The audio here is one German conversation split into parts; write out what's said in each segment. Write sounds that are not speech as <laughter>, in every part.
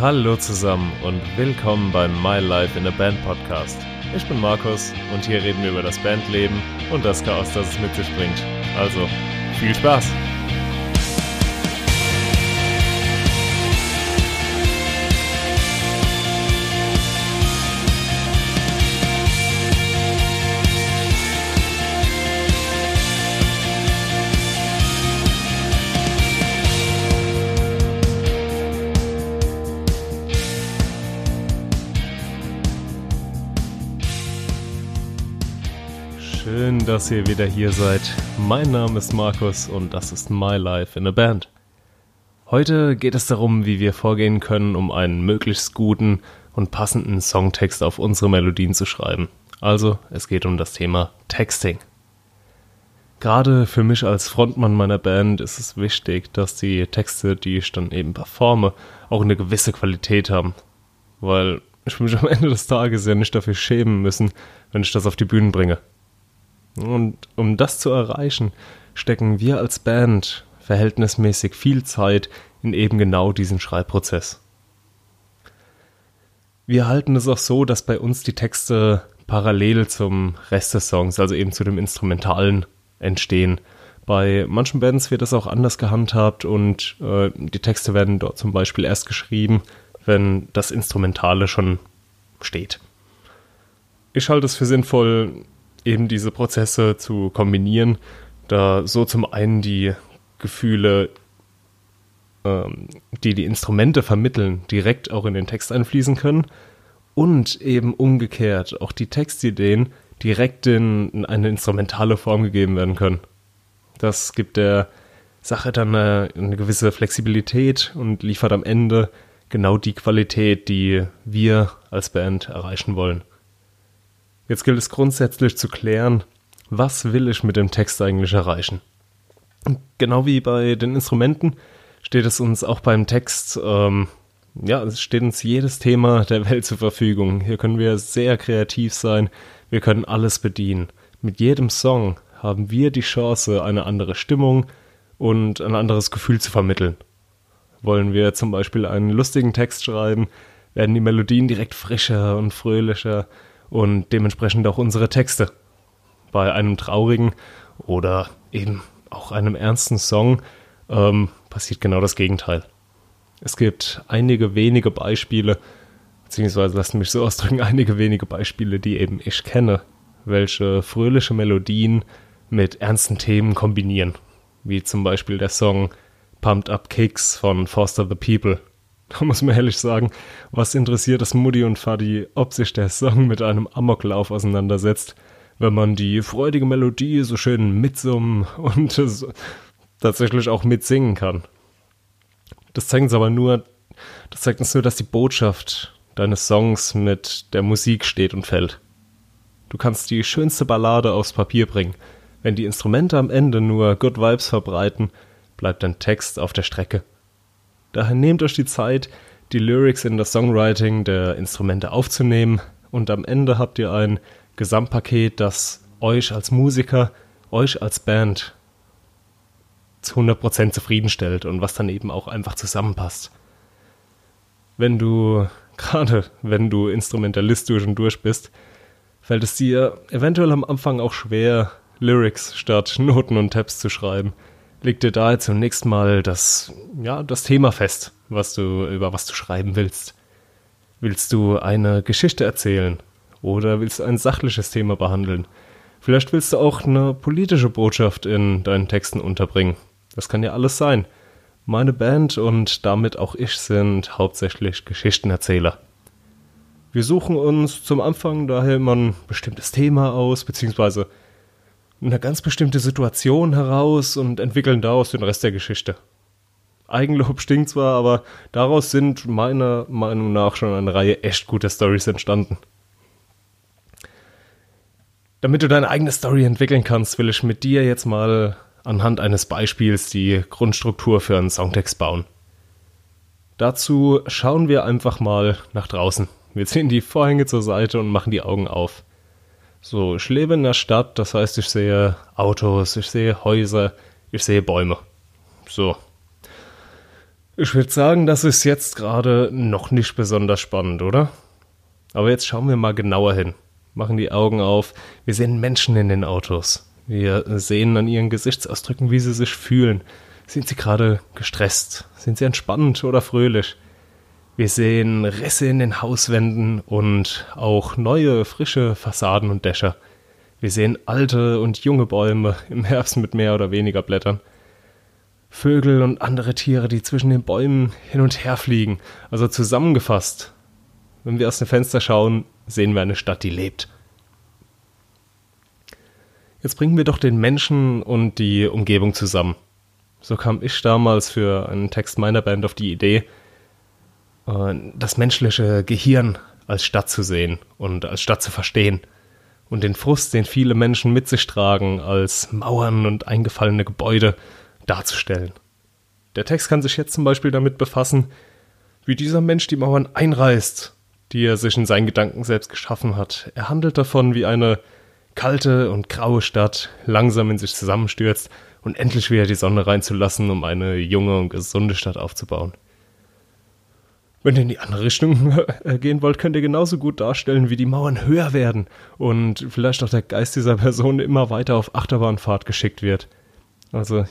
Hallo zusammen und willkommen beim My Life in a Band Podcast. Ich bin Markus und hier reden wir über das Bandleben und das Chaos, das es mit sich bringt. Also, viel Spaß! Schön, dass ihr wieder hier seid. Mein Name ist Markus und das ist My Life in a Band. Heute geht es darum, wie wir vorgehen können, um einen möglichst guten und passenden Songtext auf unsere Melodien zu schreiben. Also, es geht um das Thema Texting. Gerade für mich als Frontmann meiner Band ist es wichtig, dass die Texte, die ich dann eben performe, auch eine gewisse Qualität haben. Weil ich mich am Ende des Tages ja nicht dafür schämen müssen, wenn ich das auf die Bühnen bringe. Und um das zu erreichen, stecken wir als Band verhältnismäßig viel Zeit in eben genau diesen Schreibprozess. Wir halten es auch so, dass bei uns die Texte parallel zum Rest des Songs, also eben zu dem Instrumentalen, entstehen. Bei manchen Bands wird das auch anders gehandhabt und äh, die Texte werden dort zum Beispiel erst geschrieben, wenn das Instrumentale schon steht. Ich halte es für sinnvoll, eben diese Prozesse zu kombinieren, da so zum einen die Gefühle, ähm, die die Instrumente vermitteln, direkt auch in den Text einfließen können und eben umgekehrt auch die Textideen direkt in, in eine instrumentale Form gegeben werden können. Das gibt der Sache dann eine, eine gewisse Flexibilität und liefert am Ende genau die Qualität, die wir als Band erreichen wollen. Jetzt gilt es grundsätzlich zu klären, was will ich mit dem Text eigentlich erreichen. Genau wie bei den Instrumenten steht es uns auch beim Text, ähm, ja, es steht uns jedes Thema der Welt zur Verfügung. Hier können wir sehr kreativ sein, wir können alles bedienen. Mit jedem Song haben wir die Chance, eine andere Stimmung und ein anderes Gefühl zu vermitteln. Wollen wir zum Beispiel einen lustigen Text schreiben, werden die Melodien direkt frischer und fröhlicher und dementsprechend auch unsere Texte. Bei einem traurigen oder eben auch einem ernsten Song ähm, passiert genau das Gegenteil. Es gibt einige wenige Beispiele, beziehungsweise lassen mich so <laughs> ausdrücken, einige wenige Beispiele, die eben ich kenne, welche fröhliche Melodien mit ernsten Themen kombinieren. Wie zum Beispiel der Song Pumped Up Kicks von Foster the People <laughs> Da muss man ehrlich sagen, was interessiert es Mutti und Fadi, ob sich der Song mit einem Amoklauf auseinandersetzt, wenn man die freudige Melodie so schön mitsummen und so tatsächlich auch mitsingen kann. Das zeigt uns aber nur, das zeigt uns nur, dass die Botschaft deines Songs mit der Musik steht und fällt. Du kannst die schönste Ballade aufs Papier bringen. Wenn die Instrumente am Ende nur Good Vibes verbreiten, bleibt dein Text auf der Strecke. Daher nehmt euch die Zeit, die Lyrics in das Songwriting der Instrumente aufzunehmen und am Ende habt ihr ein Gesamtpaket, das euch als Musiker, euch als Band zu 100% zufriedenstellt und was dann eben auch einfach zusammenpasst. Wenn du, <laughs> gerade wenn du Instrumentalist durch und durch bist, fällt es dir eventuell am Anfang auch schwer, Lyrics statt Noten und Tabs zu schreiben leg dir da zunächst mal das, ja, das Thema fest, was du, über was du schreiben willst. Willst du eine Geschichte erzählen? Oder willst du ein sachliches Thema behandeln? Vielleicht willst du auch eine politische Botschaft in deinen Texten unterbringen. Das kann ja alles sein. Meine Band und damit auch ich sind hauptsächlich Geschichtenerzähler. Wir suchen uns zum Anfang daher immer ein bestimmtes Thema aus, beziehungsweise eine ganz bestimmte Situation heraus und entwickeln daraus den Rest der Geschichte. Eigenlob stinkt zwar, aber daraus sind meiner Meinung nach schon eine Reihe echt guter Stories entstanden. Damit du deine eigene Story entwickeln kannst, will ich mit dir jetzt mal anhand eines Beispiels die Grundstruktur für einen Songtext bauen. Dazu schauen wir einfach mal nach draußen. Wir ziehen die Vorhänge zur Seite und machen die Augen auf. So, ich lebe in der Stadt, das heißt, ich sehe Autos, ich sehe Häuser, ich sehe Bäume. So. Ich würde sagen, das ist jetzt gerade noch nicht besonders spannend, oder? Aber jetzt schauen wir mal genauer hin. Machen die Augen auf. Wir sehen Menschen in den Autos. Wir sehen an ihren Gesichtsausdrücken, wie sie sich fühlen. Sind sie gerade gestresst? Sind sie entspannt oder fröhlich? Wir sehen Risse in den Hauswänden und auch neue, frische Fassaden und Dächer. Wir sehen alte und junge Bäume im Herbst mit mehr oder weniger Blättern. Vögel und andere Tiere, die zwischen den Bäumen hin und her fliegen. Also zusammengefasst, wenn wir aus dem Fenster schauen, sehen wir eine Stadt, die lebt. Jetzt bringen wir doch den Menschen und die Umgebung zusammen. So kam ich damals für einen Text meiner Band auf die Idee, äh, das menschliche Gehirn als Stadt zu sehen und als Stadt zu verstehen und den Frust, den viele Menschen mit sich tragen, als Mauern und eingefallene Gebäude darzustellen. Der Text kann sich jetzt zum Beispiel damit befassen, wie dieser Mensch die Mauern einreißt, die er sich in seinen Gedanken selbst geschaffen hat. Er handelt davon, wie eine kalte und graue Stadt langsam in sich zusammenstürzt und endlich wieder die Sonne reinzulassen, um eine junge und gesunde Stadt aufzubauen. Wenn ihr in die andere Richtung äh, gehen wollt, könnt ihr genauso gut darstellen, wie die Mauern höher werden und vielleicht auch der Geist dieser Person immer weiter auf Achterbahnfahrt geschickt wird. Also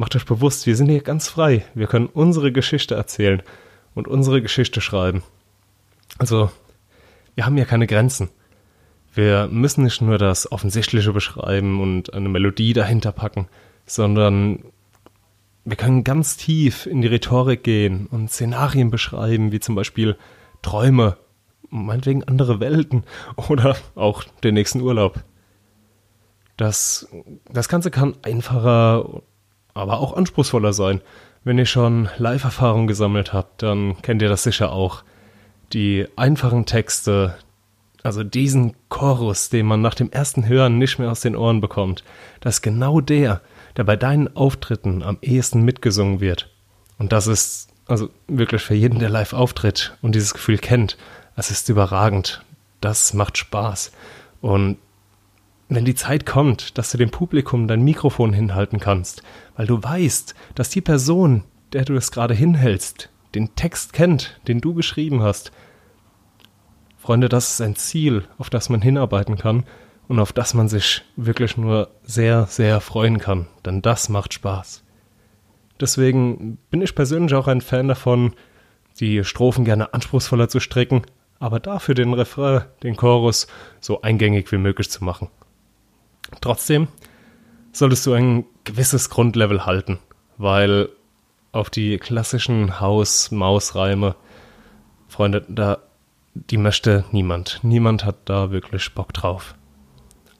Macht euch bewusst, wir sind hier ganz frei. Wir können unsere Geschichte erzählen und unsere Geschichte schreiben. Also, wir haben ja keine Grenzen. Wir müssen nicht nur das Offensichtliche beschreiben und eine Melodie dahinter packen, sondern wir können ganz tief in die Rhetorik gehen und Szenarien beschreiben, wie zum Beispiel Träume, meinetwegen andere Welten <laughs> oder auch den nächsten Urlaub. Das, das Ganze kann einfacher aber auch anspruchsvoller sein. Wenn ihr schon Live-Erfahrung gesammelt habt, dann kennt ihr das sicher auch. Die einfachen Texte, also diesen Chorus, den man nach dem ersten Hören nicht mehr aus den Ohren bekommt, das ist genau der, der bei deinen Auftritten am ehesten mitgesungen wird. Und das ist also wirklich für jeden, der live auftritt und dieses Gefühl kennt, es ist überragend. Das macht Spaß. Und wenn die Zeit kommt, dass du dem Publikum dein Mikrofon hinhalten kannst, weil du weißt, dass die Person, der du es gerade hinhältst, den Text kennt, den du geschrieben hast. Freunde, das ist ein Ziel, auf das man hinarbeiten kann und auf das man sich wirklich nur sehr, sehr freuen kann, denn das macht Spaß. Deswegen bin ich persönlich auch ein Fan davon, die Strophen gerne anspruchsvoller zu strecken, aber dafür den Refrain, den Chorus so eingängig wie möglich zu machen. Trotzdem solltest du ein gewisses Grundlevel halten, weil auf die klassischen Haus-Maus-Reime, Freunde, da, die möchte niemand. Niemand hat da wirklich Bock drauf.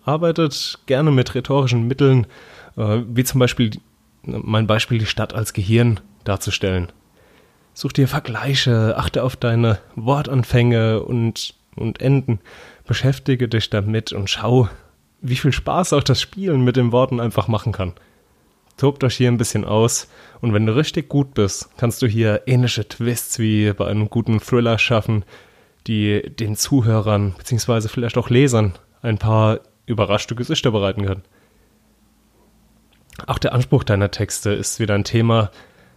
Arbeitet gerne mit rhetorischen Mitteln, äh, wie zum Beispiel mein Beispiel die Stadt als Gehirn darzustellen. Such dir Vergleiche, achte auf deine Wortanfänge und, und Enden, beschäftige dich damit und schau, wie viel Spaß auch das Spielen mit den Worten einfach machen kann. Tobt euch hier ein bisschen aus und wenn du richtig gut bist, kannst du hier ähnliche Twists wie bei einem guten Thriller schaffen, die den Zuhörern bzw. vielleicht auch Lesern ein paar überraschte Gesichter bereiten können. Auch der Anspruch deiner Texte ist wieder ein Thema,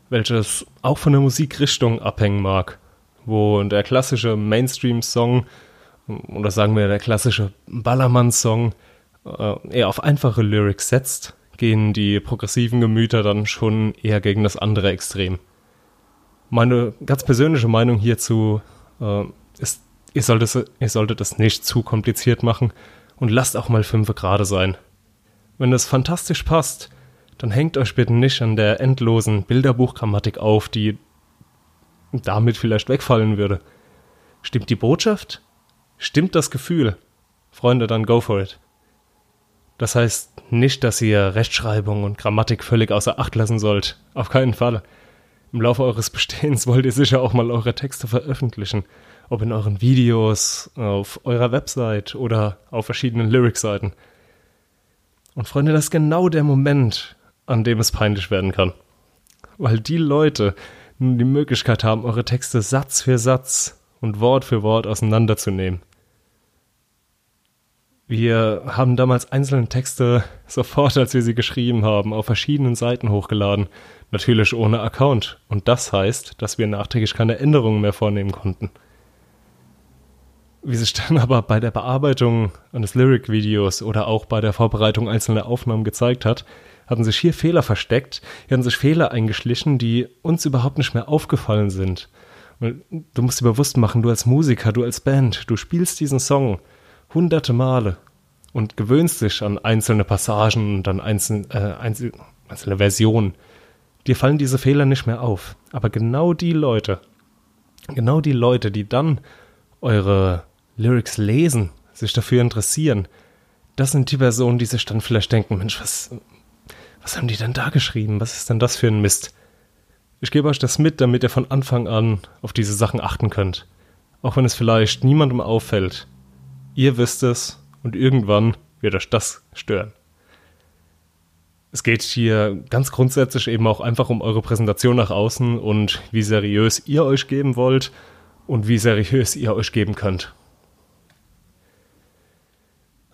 welches auch von der Musikrichtung abhängen mag, wo der klassische Mainstream-Song oder sagen wir der klassische Ballermann-Song äh, eher auf einfache Lyrics setzt, gehen die progressiven Gemüter dann schon eher gegen das andere Extrem. Meine ganz persönliche Meinung hierzu ist, ihr solltet, ihr solltet es nicht zu kompliziert machen und lasst auch mal fünf gerade sein. Wenn das fantastisch passt, dann hängt euch bitte nicht an der endlosen Bilderbuchgrammatik auf, die damit vielleicht wegfallen würde. Stimmt die Botschaft? Stimmt das Gefühl? Freunde, dann go for it. Das heißt nicht, dass ihr Rechtschreibung und Grammatik völlig außer Acht lassen sollt. Auf keinen Fall. Im Laufe eures <laughs> Bestehens wollt ihr sicher auch mal eure Texte veröffentlichen. Ob in euren Videos, auf eurer Website oder auf verschiedenen Lyric-Seiten. Und Freunde, das ist genau der Moment, an dem es peinlich werden kann. Weil die Leute nun die Möglichkeit haben, eure Texte Satz für Satz und Wort für Wort auseinanderzunehmen Wir haben damals einzelne Texte <laughs> sofort, als wir sie geschrieben haben, auf verschiedenen Seiten hochgeladen. Natürlich ohne Account. Und das heißt, dass wir nachträglich keine Änderungen mehr vornehmen konnten. Wie sich dann aber bei der Bearbeitung eines Lyric-Videos oder auch bei der Vorbereitung einzelner Aufnahmen gezeigt hat, hatten sich hier Fehler versteckt, hier hatten sich Fehler eingeschlichen, die uns überhaupt nicht mehr aufgefallen sind. Und du musst dir bewusst machen, du als Musiker, du als Band, du spielst diesen Song hunderte Male und gewöhnst dich an einzelne Passagen und an einzelne, äh, einzelne, einzelne Versionen. Dir fallen diese Fehler nicht mehr auf. Aber genau die Leute, genau die Leute, die dann eure Lyrics lesen, sich dafür interessieren, das sind die Personen, die sich dann vielleicht denken, Mensch, was, was haben die denn da geschrieben? Was ist denn das für ein Mist? Ich gebe euch das mit, damit ihr von Anfang an auf diese Sachen achten könnt. Auch wenn es vielleicht niemandem auffällt. Ihr wisst es und irgendwann wird euch das stören. Es geht hier ganz grundsätzlich eben auch einfach um eure Präsentation nach außen und wie seriös ihr euch geben wollt und wie seriös ihr euch geben könnt.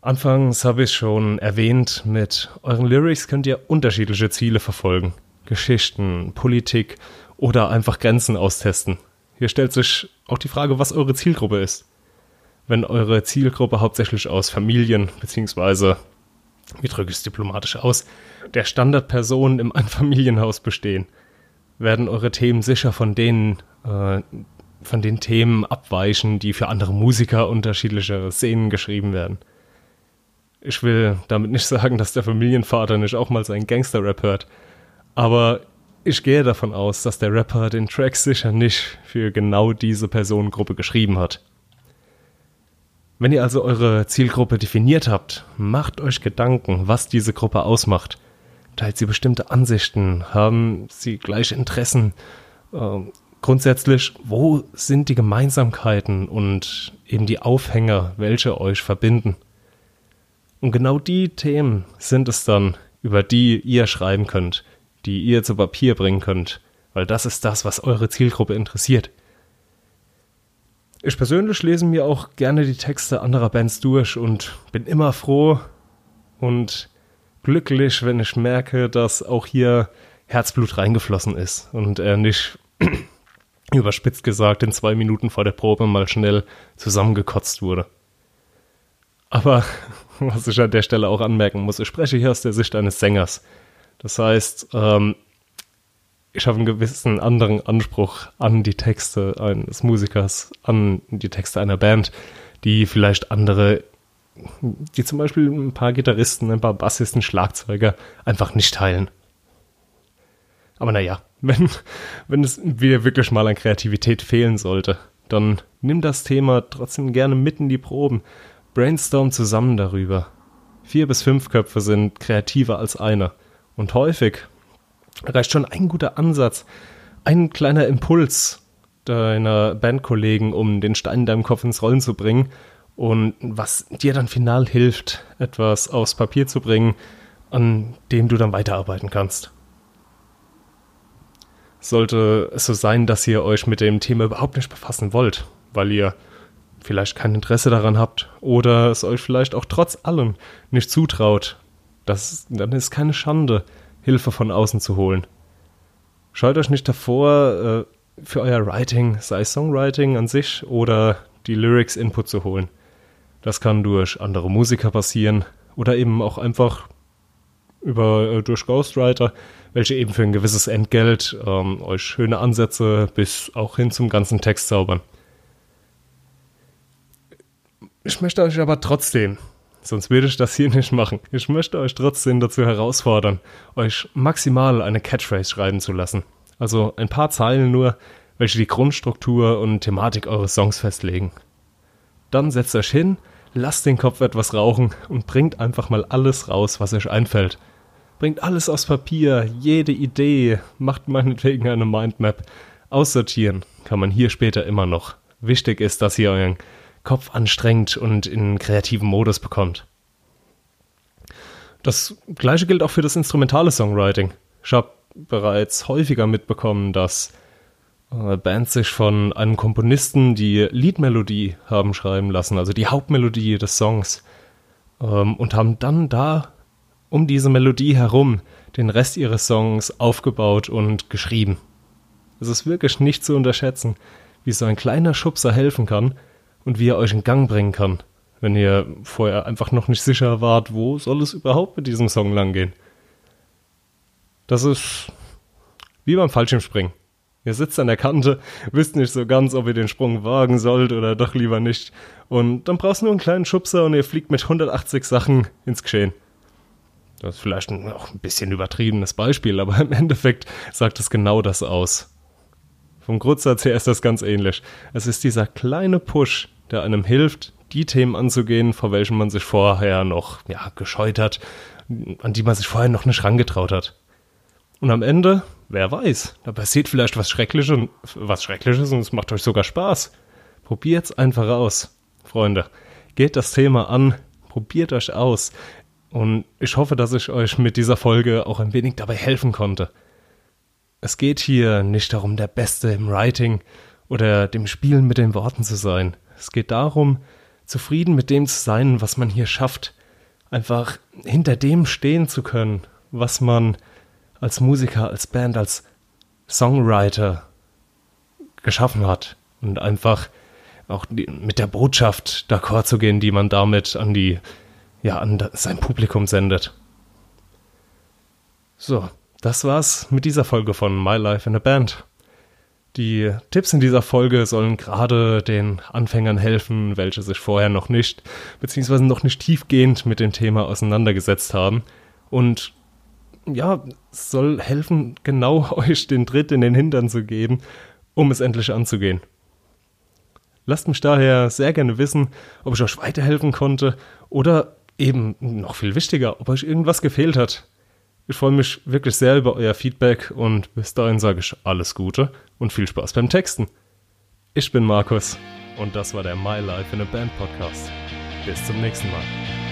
Anfangs habe ich schon erwähnt, mit euren Lyrics könnt ihr unterschiedliche Ziele verfolgen. Geschichten, Politik oder einfach Grenzen austesten. Hier stellt sich auch die Frage, was eure Zielgruppe ist. Wenn eure Zielgruppe hauptsächlich aus Familien bzw. wie drücke ich es diplomatisch aus, der Standardpersonen im <laughs> Einfamilienhaus bestehen, werden eure Themen sicher von denen äh, von den Themen abweichen, die für andere Musiker unterschiedliche Szenen geschrieben werden. Ich will damit nicht <laughs> sagen, dass der Familienvater nicht auch mal seinen Gangster-Rap hört. Aber ich gehe davon aus, dass der Rapper den Track sicher nicht für genau diese Personengruppe geschrieben hat. Wenn ihr also eure Zielgruppe definiert habt, macht euch Gedanken, was diese Gruppe ausmacht. Teilt sie bestimmte Ansichten? Haben sie gleiche Interessen? Äh, grundsätzlich, wo sind die Gemeinsamkeiten und eben die Aufhänger, welche euch verbinden? Und genau die Themen sind es dann, über die ihr schreiben könnt, die ihr zu Papier bringen könnt, weil das ist das, was eure Zielgruppe interessiert. Ich persönlich lese mir auch gerne die Texte anderer Bands durch und bin immer froh und glücklich, wenn ich merke, dass auch hier Herzblut reingeflossen ist und er nicht <clears throat> überspitzt gesagt in zwei Minuten vor der Probe mal schnell zusammengekotzt wurde. Aber <laughs> was ich an der Stelle auch anmerken muss, ich spreche hier aus der Sicht eines Sängers. Das heißt, ähm, ich habe einen gewissen anderen Anspruch an die Texte eines Musikers, an die Texte einer Band, die vielleicht andere, die zum Beispiel ein paar Gitarristen, ein paar Bassisten, Schlagzeuger einfach nicht teilen. Aber naja, <laughs> wenn, wenn es mir wirklich mal an Kreativität fehlen sollte, dann nimm das Thema trotzdem gerne mit in die Proben Brainstorm zusammen darüber. Vier bis fünf Köpfe sind kreativer als einer. Und häufig reicht schon ein guter Ansatz, ein kleiner Impuls deiner Bandkollegen, um den Stein in deinem Kopf ins Rollen zu bringen und was dir dann final hilft, etwas aufs Papier zu bringen, an dem du dann weiterarbeiten kannst. Sollte es so sein, dass ihr euch mit dem Thema überhaupt nicht befassen wollt, weil ihr vielleicht kein Interesse daran habt oder es euch vielleicht auch trotz allem nicht zutraut, das, dann ist keine Schande, Hilfe von außen zu holen. Scheut euch nicht davor, äh, für euer Writing, sei Songwriting an sich oder die Lyrics Input zu holen. Das kann durch andere Musiker passieren oder eben auch einfach über äh, durch Ghostwriter, welche eben für ein gewisses Entgelt ähm, euch schöne Ansätze bis auch hin zum ganzen Text zaubern. Ich möchte euch aber trotzdem, sonst würde ich das hier nicht machen, ich möchte euch trotzdem dazu herausfordern, euch maximal eine Catchphrase schreiben zu lassen. Also ein paar Zeilen nur, welche die Grundstruktur und Thematik eures Songs festlegen. Dann setzt euch hin, lasst den Kopf etwas rauchen und bringt einfach mal alles raus, was euch einfällt. Bringt alles aus Papier, jede Idee, macht meinetwegen eine Mindmap. Aussortieren kann man hier später immer noch. Wichtig ist, dass ihr euren Kopf anstrengt und in kreativen Modus bekommt. Das gleiche gilt auch für das instrumentale Songwriting. Ich habe bereits häufiger mitbekommen, dass äh, Bands sich von einem Komponisten die Liedmelodie haben schreiben lassen, also die Hauptmelodie des Songs. ähm, und haben dann da um diese Melodie herum den Rest ihres Songs aufgebaut und geschrieben. Es ist wirklich nicht zu unterschätzen, wie so ein kleiner Schubser helfen kann und wie er euch in Gang bringen kann, wenn ihr vorher einfach noch nicht sicher wart, wo soll es überhaupt mit diesem Song langgehen. Das ist wie beim Fallschirmspringen. Ihr sitzt an der Kante, wisst nicht so ganz, ob ihr den Sprung wagen sollt oder doch lieber nicht. Und dann brauchst du nur einen kleinen Schubser und ihr fliegt mit 180 Sachen ins Geschehen. Das ist vielleicht ein, auch ein bisschen übertriebenes Beispiel, aber im Endeffekt sagt es genau das aus. Vom Grundsatz her ist das ganz ähnlich. Es ist dieser kleine Push, der einem hilft, die Themen anzugehen, vor welchen man sich vorher noch ja, gescheut hat, an die man sich vorher noch nicht rangetraut hat. Und am Ende, wer weiß, da passiert vielleicht was Schreckliches, was Schreckliches und es macht euch sogar Spaß. Probiert's einfach aus, Freunde. Geht das Thema an, probiert euch aus. Und ich hoffe, dass ich euch mit dieser Folge auch ein wenig dabei helfen konnte. Es geht hier nicht darum, der Beste im Writing oder dem Spielen mit den Worten zu sein. Es geht darum, zufrieden mit dem zu sein, was man hier schafft. Einfach hinter dem stehen zu können, was man als Musiker, als Band, als Songwriter geschaffen hat. Und einfach auch mit der Botschaft d'accord zu gehen, die man damit an die ja, an sein Publikum sendet. So, das war's mit dieser Folge von My Life in a Band. Die Tipps in dieser Folge sollen gerade den Anfängern helfen, welche sich vorher noch nicht, beziehungsweise noch nicht tiefgehend mit dem Thema auseinandergesetzt haben. Und ja, soll helfen, genau <laughs> euch den Tritt in den Hintern zu geben, um es endlich anzugehen. Lasst mich daher sehr gerne wissen, ob ich euch weiterhelfen konnte oder eben noch viel wichtiger, ob euch irgendwas gefehlt hat. Ich freue mich wirklich sehr über euer Feedback und bis dahin sage ich alles Gute und viel Spaß beim Texten. Ich bin Markus und das war der My Life in a Band Podcast. Bis zum nächsten Mal.